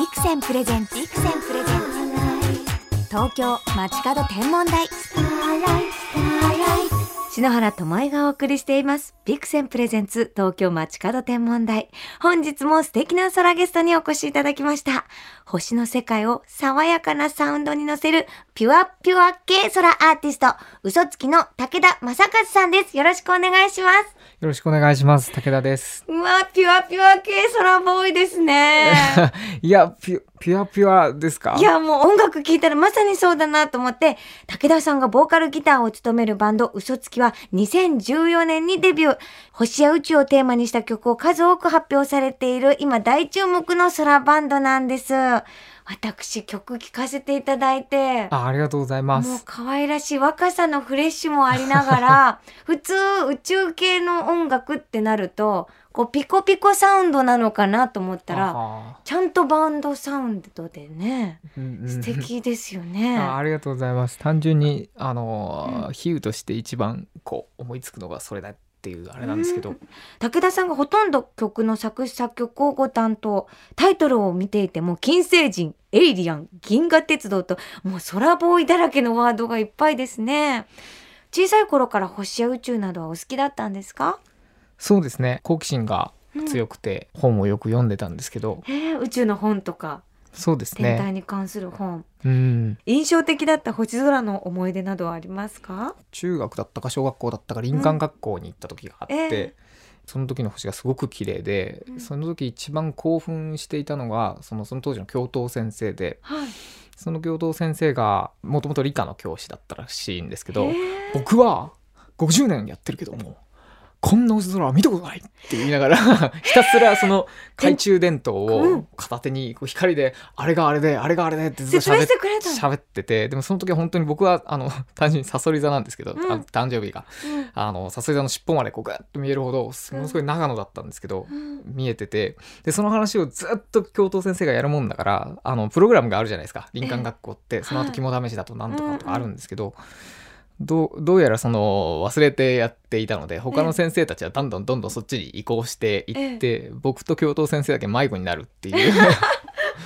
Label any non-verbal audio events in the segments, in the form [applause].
ビクセンプレゼンツビクセンプレゼンツ。東京街角天文台。篠原智恵がお送りしています。ビクセンプレゼンツ東京街角天文台。本日も素敵な空ゲストにお越しいただきました。星の世界を爽やかなサウンドに乗せるピュアピュア系空アーティスト嘘つきの武田正和さんです。よろしくお願いします。よろしくお願いします。武田です。うわピュアピュア系空ボーイですね。[laughs] いや、ピュ、ピュアピュアですか？いや、もう音楽聴いたらまさにそうだなと思って、武田さんがボーカルギターを務めるバンド、嘘つきは2014年にデビュー。星や宇宙をテーマにした曲を数多く発表されている、今大注目の空バンドなんです。私、曲聴かせていただいて、あ、ありがとうございまもうす。可愛らしい若さのフレッシュもありながら、[laughs] 普通宇宙系の音楽ってなると、こうピコピコサウンドなのかなと思ったら、あちゃんとバンドサウンドでね、ーうんうん。素敵ですよね。あありがとうございます。単純に、あのー、比喩として一番こう思いつくのがそれだっていうあれなんですけど、武田さんがほとんど曲の作詞作曲をご担当タイトルを見ていても金星人エイリアン銀河鉄道ともう空ボーイだらけのワードがいっぱいですね。小さい頃から星や宇宙などはお好きだったんですか、そうですね。好奇心がうん。強くて本をよく読んでたんですけど、宇宙の本とか。そうです天体ね。に関する本、うん。印象的だった星空の思い出などはありますか？中学だったか小学校だったか林間学校に行った時があって、ええ。その時の星がすごく綺麗で、うん。その時一番興奮していたのがそのその当時の教頭先生ではい。その教頭先生がもともと理科の教師だったらしいんですけど、僕は50年やってるけどもこんな星空は見たことないって言いながら [laughs] ひたすらその懐中電灯うん。を片手にこう光であれがあれであれがあれでってずっと喋っして喋っててでもその時は本当に僕はあの [laughs] 単純にサソリ座なんですけど、うん。誕生日が。うん。あのサソリ座の尻尾までこうガッと見えるほどものすごい長野だったんですけど、うん。見えててでその話をずっと教頭先生がやるもんだからあのプログラムがあるじゃないですか。林間学校って、その後肝試しだとなんとかとかあるんですけど、どうどうやらその忘れてやっていたので他の先生たちはどんどんどんどんそっちに移行していって、僕と教頭先生だけ迷子になるっていう。[laughs]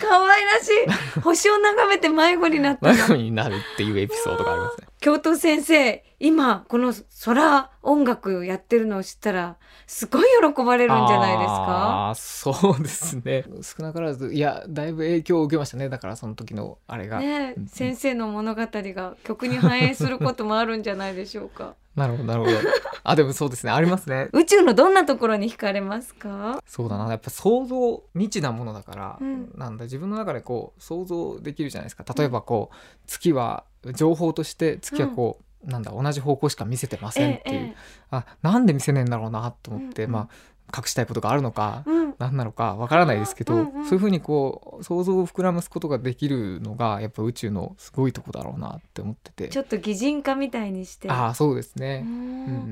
可愛らしい。[laughs] 星を眺めて迷子になったの。迷子になるっていうエピソードがありますね。教頭先生今この空音楽やってるのを知ったらすごい喜ばれるんじゃないですか？あーそうですね。少なからずいやだいぶ影響を受けましたね。だからその時のあれが、ね先生の物語が曲に反映することもあるんじゃないでしょうか？[laughs] なるほどなるほど。あでもそうですね。ありますね。宇宙のどんなところに惹かれますか？そうだな。やっぱ想像未知なものだから、うん。なんだ自分の中でこう想像できるじゃないですか。例えばこう月は情報として月はこう、なんだ同じ方向しか見せてませんっていう、ええあなんで見せねえんだろうなと思って、うん。うんまあ隠したいことがあるのか、うん。何なのかわからないですけど、うんうんそういうふうにこう想像を膨らますことができるのがやっぱ宇宙のすごいとこだろうなって思ってて。ちょっと擬人化みたいにして。ああそうですうね、ん。うんう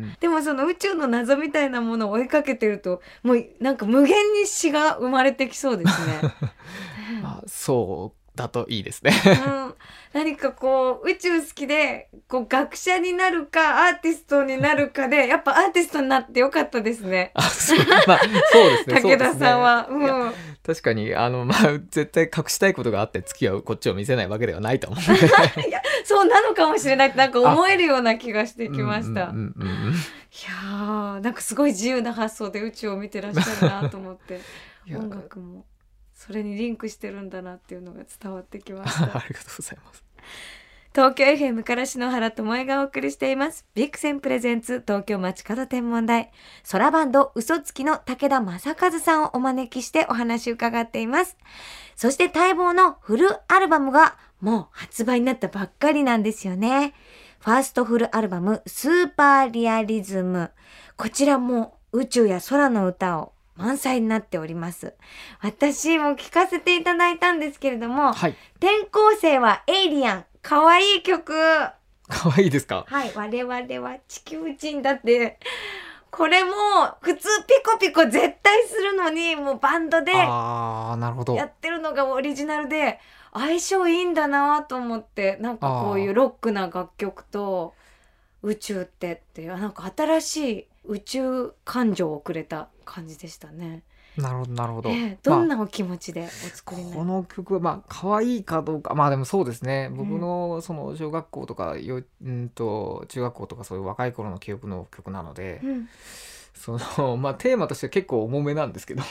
ん。でもその宇宙の謎みたいなものを追いかけてるともうなんか無限に詩が生まれてきそうですね。[laughs] あそうだといいですね。うん、何かこう宇宙好きでこう学者になるかアーティストになるかでやっぱアーティストになってよかったですね。あそう,、まあ、[laughs] そうですね。武田さんは。そうん。確かにあのまあ絶対隠したいことがあって月はこっちを見せないわけではないと思う。[laughs] のでそうなのかもしれない。ってなんか思えるような気がしてきました。うんうんうんうん。いやーなんかすごい自由な発想で宇宙を見てらっしゃるなと思って。[laughs] いや音楽もそれにリンクしてるんだなっていうのが伝わってきまし [laughs] ありがとうございます。東京 FM から篠原智恵がお送りしています。ビクセンプレゼンツ東京街角天文台。空バンド嘘つきの武田正和さんをお招きしてお話伺っています。そして待望のフルアルバムがもう発売になったばっかりなんですよね。ファーストフルアルバムスーパーリアリズム。こちらも宇宙や空の歌を満載になっております。私も聴かせていただいたんですけれども、はい。転校生はエイリアン。可愛い曲。は可愛いですか？い。我々は地球人だって。これも普通ピコピコ絶対するのにもうバンドでああなるほど。やってるのがオリジナルで相性いいんだなと思ってなんかこういうロックな楽曲と宇宙ってっていうなんか新しい宇宙感情をくれた感じでしたね。なるほどなるほど、ええどんまなお気持ちでお作りになる、あこの曲はまあ可愛いかどうか。まあでもそうですね。僕のその小学校とかようんと中学校とかそういう若い頃の記憶の曲なので、うん、その [laughs] まあテーマとしては結構重めなんですけど。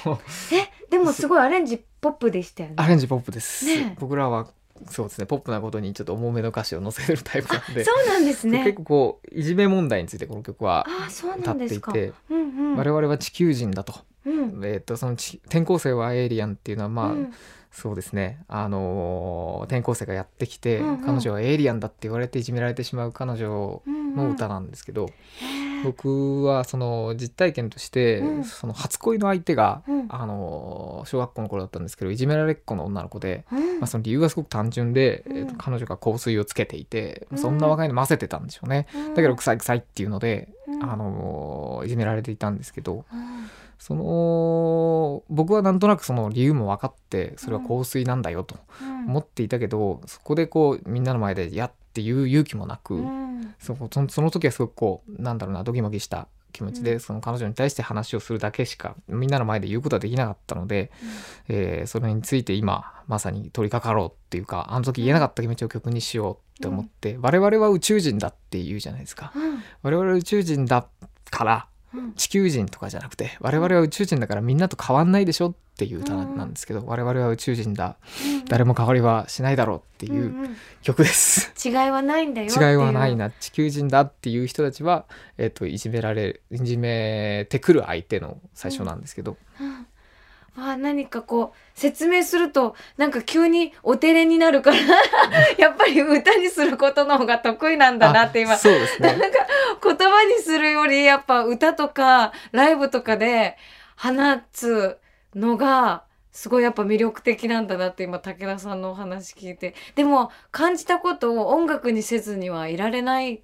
えでもすごいアレンジポップでしたよね。アレンジポップです、ねえ。僕らはそうですね。ポップなことにちょっと重めの歌詞を載せるタイプなんで。そうなんですね。結構こういじめ問題についてこの曲はあそう歌っていて、うんうん。我々は地球人だと,、うん。えー、とそのち転校生はエイリアンっていうのはまあ、うん。そうですね。あのー転校生がやってきて、うんうん。彼女はエイリアンだって言われていじめられてしまう彼女うんの歌なんですけど、へー僕はその実体験として、うん。その初恋の相手が、うん。あのー小学校の頃だったんですけどいじめられっ子の女の子で、うん。まあ、その理由がすごく単純で、うん。えーと彼女が香水をつけていて、うん。そんな若いの混ぜてたんでしょうね、うん。だけど臭い臭いっていうので、うん。あのーいじめられていたんですけどうん。その僕はなんとなくその理由も分かってそれは香水なんだよとうん。思っていたけど、そこでこうみんなの前で「や」っていう勇気もなく、うん。そこそのその時はすごくこうなんだろうなドキマキした気持ちで、うん。その彼女に対して話をするだけしかみんなの前で言うことはできなかったので、えーそれについて今まさに取り掛かろうっていうかあの時言えなかった気持ちを曲にしようって思って、我々は宇宙人だって言うじゃないですか。うん。我々は宇宙人だからうん地球人とかじゃなくて我々は宇宙人だからみんなと変わんないでしょっていう歌うん。なんですけど、我々は宇宙人だ。誰も変わりはしないだろうっていう曲です。違いはないんだよ違いはないな。地球人だっていう人たちは、えっといじめられいじめてくる相手の最初なんですけど、うんあ何かこう説明するとなんか急にお照れになるから [laughs] やっぱり歌にすることの方が得意なんだなって今あそうですね。なんか言葉にするよりやっぱ歌とかライブとかで放つのがすごいやっぱ魅力的なんだなって今武田さんのお話聞いて。でも感じたことを音楽にせずにはいられないん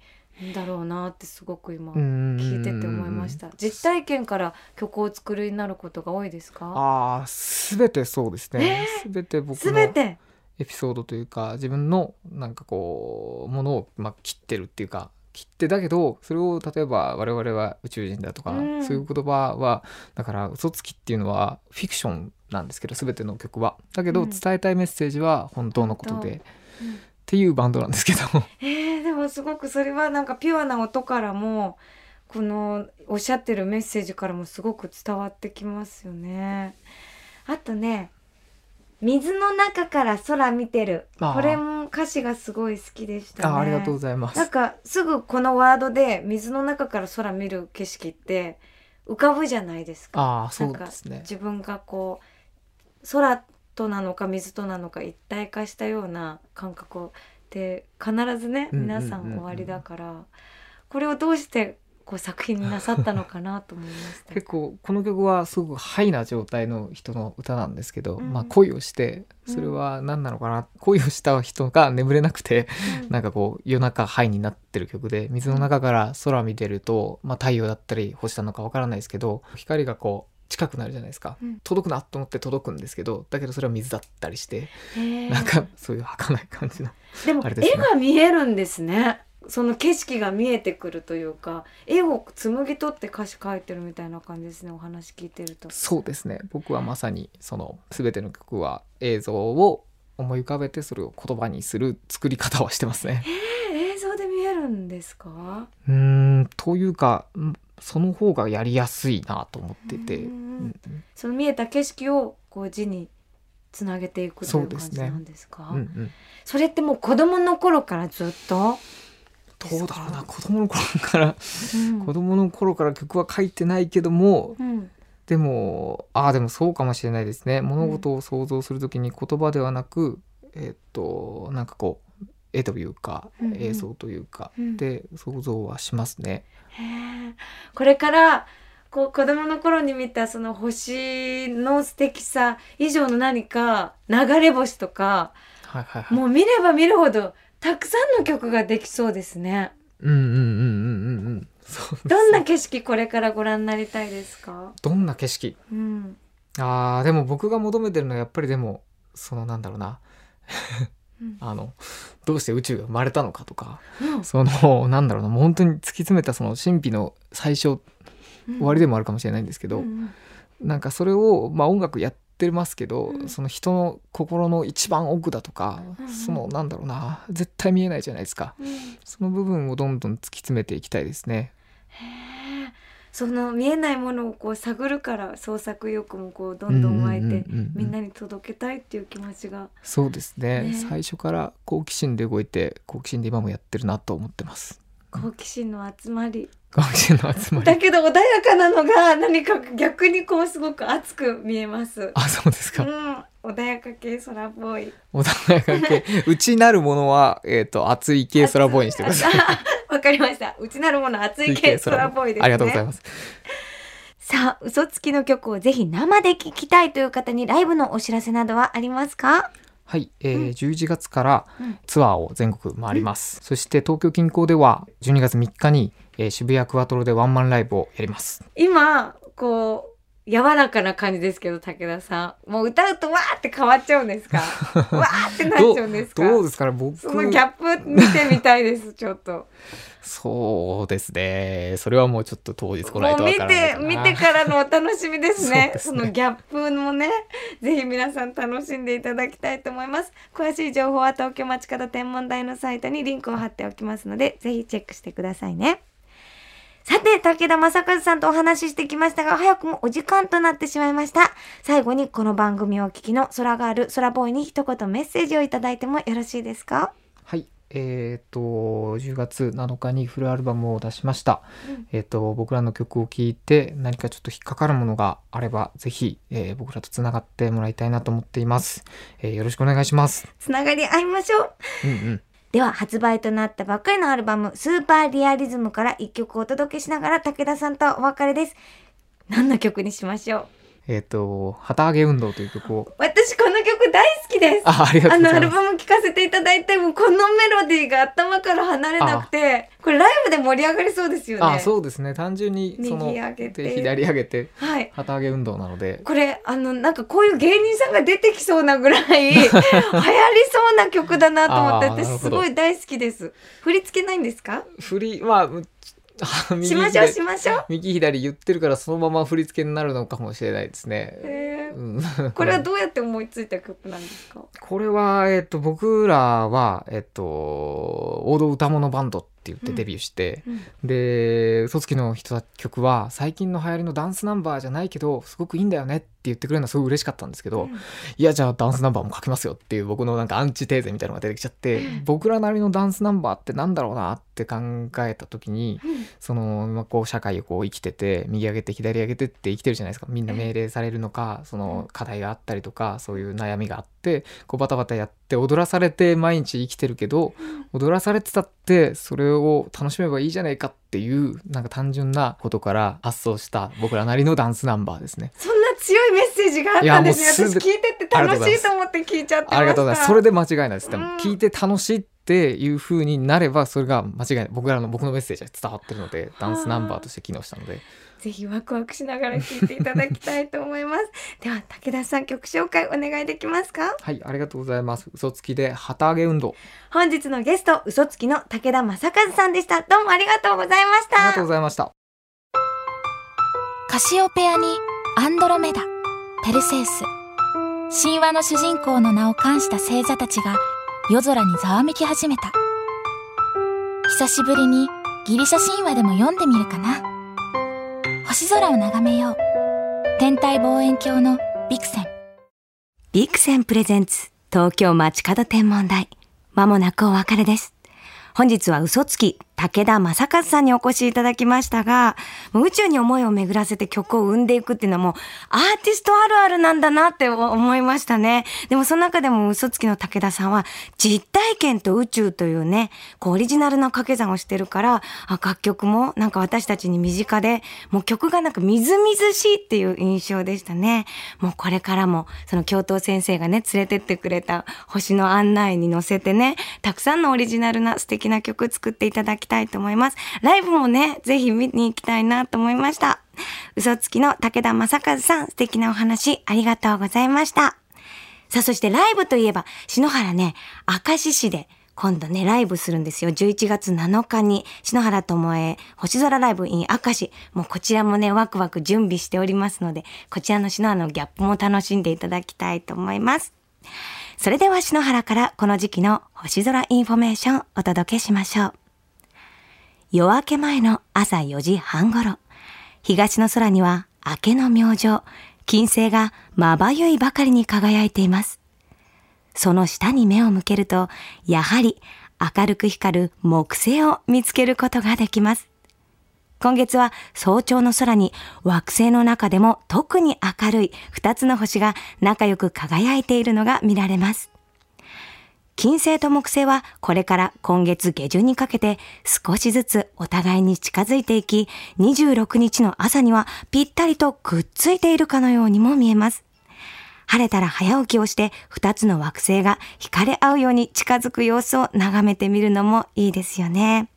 だろうなってすごく今聞聞いてて思いました。実体験から曲をお作りになることが多いですか？ああ全てそうですね、全て僕のエピソードというか自分のなんかこうものを、まあ、切ってるっていうか切ってだけどそれを例えば我々は宇宙人だとか、うん。そういう言葉はだから嘘つきっていうのはフィクションなんですけど全ての曲は。だけどうん。伝えたいメッセージは本当のことで、うん。っていうバンドなんですけどえー、すごくそれはなんかピュアな音からもこのおっしゃってるメッセージからもすごく伝わってきますよね。あとね水の中から空見てるこれも歌詞がすごい好きでしたね。あありがとうございますなんかすぐこのワードで水の中から空見る景色って浮かぶじゃないですか。ああそうですね自分がこう空となのか水となのか一体化したような感覚をで必ずねうんうんうん皆さんおありだから、これをどうしてこう作品になさったのかなと思いました。結構この曲はすごくハイな状態の人の歌なんですけど、うん。まあ恋をしてそれは何なのかな、恋をした人が眠れなくてうん。なんかこう夜中ハイになってる曲で水の中から空見てると、まあ、太陽だったり星なのかわからないですけど光がこう近くなるじゃないですか、うん。届くなと思って届くんですけどだけどそれは水だったりして、なんかそういう儚い感じのでもね。絵が見えるんですね。その景色が見えてくるというか絵を紡ぎ取って歌詞書いてるみたいな感じですねお話聞いてると。そうですね。僕はまさにその全ての曲は映像を思い浮かべてそれを言葉にする作り方をしてますね。えー映像で見えるんですか？うーんというかんその方がやりやすいなと思ってて、その見えた景色をこう字につなげていくという感じなんですか？うんうん。それってもう子供の頃からずっと、どうだろうな。子供の頃から。うん。子供の頃から曲は書いてないけどもうん。でもああでもそうかもしれないですね。物事を想像する時に言葉ではなく、えっとなんかこう絵というかうんうん。映像というかうん。で想像はしますね。これからこう子供の頃に見たその星の素敵さ以上の何か流れ星とかはいはいはい。もう見れば見るほどたくさんの曲ができそうですね。うんうんうんうんうんうん。そうどんな景色これからご覧になりたいですか？どんな景色？うん。あーでも僕が求めてるのはやっぱりでもそのなんだろうなうん [laughs] あのどうして宇宙が生まれたのかとかうんそのなんだろうなもう本当に突き詰めたその神秘の最初終わりでもあるかもしれないんですけど、うんなんかそれを、まあ、音楽やってますけど、うん。その人の心の一番奥だとか、うんうん。そのなんだろうな絶対見えないじゃないですか。うん。その部分をどんどん突き詰めていきたいですね。へえその見えないものをこう探るから創作意欲もこうどんどん湧いて、みんなに届けたいっていう気持ちが。そうですね。ね。最初から好奇心で動いて好奇心で今もやってるなと思ってます。好奇心の集まり好奇心の集まりだけど穏やかなのが何か逆にこうすごく熱く見えます。あそうですか、うん、穏やか系空っぽい。穏やか系 [laughs] 内なるものは、えー、と熱い系空ボーイにしてください。あわかりました。うちなるもの熱い系空っぽいですね。ありがとうございます。さあ、嘘つきの曲をぜひ生で聴きたいという方にライブのお知らせなどはありますか？はい、えーうん11月からうんツアーを全国回ります。そして東京近郊では12月3日に、えー渋谷クワトロでワンマンライブをやります。今、こう、柔らかな感じですけど、武田さん。もう歌うとわーって変わっちゃうんですか？[laughs] わーってなっちゃうんですか？どうですかね？僕そのギャップ見てみたいです、ちょっと。そうですね。それはもうちょっと当日来ないとわからないかな。見てからのお楽しみですね [laughs] ねそのギャップもねぜひ皆さん楽しんでいただきたいと思います詳しい情報は東京町方天文台のサイトにリンクを貼っておきますのでぜひチェックしてくださいねさて、武田正和さんとお話ししてきましたが、早くもお時間となってしまいました。最後にこの番組をお聞きの空ガール、空ボーイに一言メッセージをいただいてもよろしいですか？はい。えっ、と10月7日にフルアルバムを出しました。うんえっ、と僕らの曲を聴いて何かちょっと引っかかるものがあればぜひ、えー僕らとつながってもらいたいなと思っています。えーよろしくお願いします。つながり合いましょう。うんうん。では発売となったばっかりのアルバム「スーパーリアリズム」から一曲お届けしながら武田さんとお別れです。何の曲にしましょう？えっ、と旗揚げ運動という曲を。私この曲大好きです。あありがとあうございます。のアルバム聴かせていただいてもこのメロディーが頭から離れなくてこれライブで盛り上がりそうですよね。あそうですね。単純にその右上げて。で左上げてはい。旗揚げ運動なので。これあのなんかこういう芸人さんが出てきそうなぐらい [laughs] 流行りそうな曲だなと思って私すごい大好きです。振り付けないんですか？振りまあしましょう左。しましょう。右左言ってるからそのまま振り付けになるのかもしれないですね。へー。うん。[laughs] これはどうやって思いついた曲なんですか？これは、えっと、僕らは、えっと、王道歌物バンドって言ってデビューして、うん。で嘘つきの人た曲は最近の流行りのダンスナンバーじゃないけどすごくいいんだよねって言ってくれるのはすごい嬉しかったんですけど、いやじゃあダンスナンバーも書きますよっていう僕のなんかアンチテーゼみたいなのが出てきちゃって僕らなりのダンスナンバーってなんだろうなって考えた時にうん。その、まあ、こう社会をこう生きてて右上げて左上げてって生きてるじゃないですか。みんな命令されるのかその課題があったりとかそういう悩みがあってこうバタバタやって踊らされて毎日生きてるけど踊らされてたってそれを楽しめばいいじゃないかっていうなんか単純なことから発想した僕らなりのダンスナンバーですね。そんな強いメッセージがあったんですね。私聞いてて楽しいと思って聞いちゃってました。ありがとうございます。それで間違いないです。でもうん聞いて楽しいっていう風になればそれが間違いない。僕らの僕のメッセージが伝わってるのでダンスナンバーとして機能したので。ぜひワクワクしながら聞いていただきたいと思います。[laughs] では武田さん曲紹介お願いできますか？はい、ありがとうございます。嘘つきで旗揚げ運動。本日のゲスト嘘つきの武田正和さんでした。どうもありがとうございました。ありがとうございました。カシオペアにアンドロメダ、ペルセウス。神話の主人公の名を冠した星座たちが夜空にざわめき始めた。久しぶりにギリシャ神話でも読んでみるかな。星空を眺めよう。天体望遠鏡のビクセン。ビクセンプレゼンツ東京街角天文台まもなくお別れです本日は嘘つき武田正和さんにお越しいただきましたが宇宙に思いを巡らせて曲を生んでいくっていうのはもうアーティストあるあるなんだなって思いましたね。でもその中でも嘘つきの武田さんは実体験と宇宙というねこうオリジナルな掛け算をしてるからあ楽曲もなんか私たちに身近でもう曲がなんかみずみずしいっていう印象でしたね。もうこれからもその教頭先生がね連れてってくれた星の案内に乗せてねたくさんのオリジナルな素敵な曲作っていただきたいと思いますライブもねぜひ見に行きたいなと思いました嘘つきの武田正和さん素敵なお話ありがとうございましたさあそしてライブといえば篠原ね明石市で今度ね、ライブするんですよ。11月7日に、篠原智恵、星空ライブ in 明石。もうこちらもね、ワクワク準備しておりますので、こちらの篠原のギャップも楽しんでいただきたいと思います。それでは篠原からこの時期の星空インフォメーションお届けしましょう。夜明け前の朝4時半頃、東の空には明けの明星、金星がまばゆいばかりに輝いています。その下に目を向けると、やはり明るく光る木星を見つけることができます。今月は早朝の空に惑星の中でも特に明るい2つの星が仲良く輝いているのが見られます。金星と木星はこれから今月下旬にかけて少しずつお互いに近づいていき、26日の朝にはぴったりとくっついているかのようにも見えます。晴れたら早起きをして2つの惑星が惹かれ合うように近づく様子を眺めてみるのもいいですよね。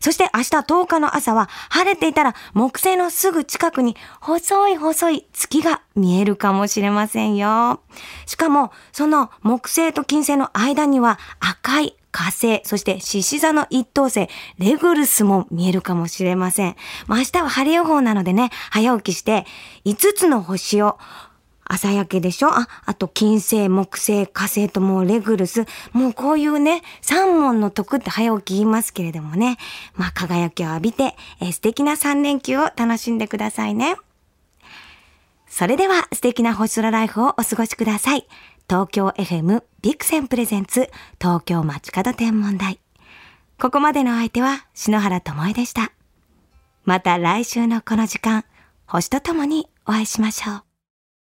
そして明日10日の朝は晴れていたら木星のすぐ近くに細い細い月が見えるかもしれませんよ。しかもその木星と金星の間には赤い火星、そして獅子座の一等星、レグルスも見えるかもしれません。明日は晴れ予報なのでね、早起きして5つの星を朝焼けでしょ？あ、あと金星、木星、火星ともうレグルス。もうこういうね、三問の得って早起き言いますけれどもね。まあ輝きを浴びて、えー素敵な3連休を楽しんでくださいね。それでは素敵な星空ライフをお過ごしください。東京 FM ビクセンプレゼンツ東京街角天文台。ここまでの相手は篠原智恵でした。また来週のこの時間、星とともにお会いしましょう。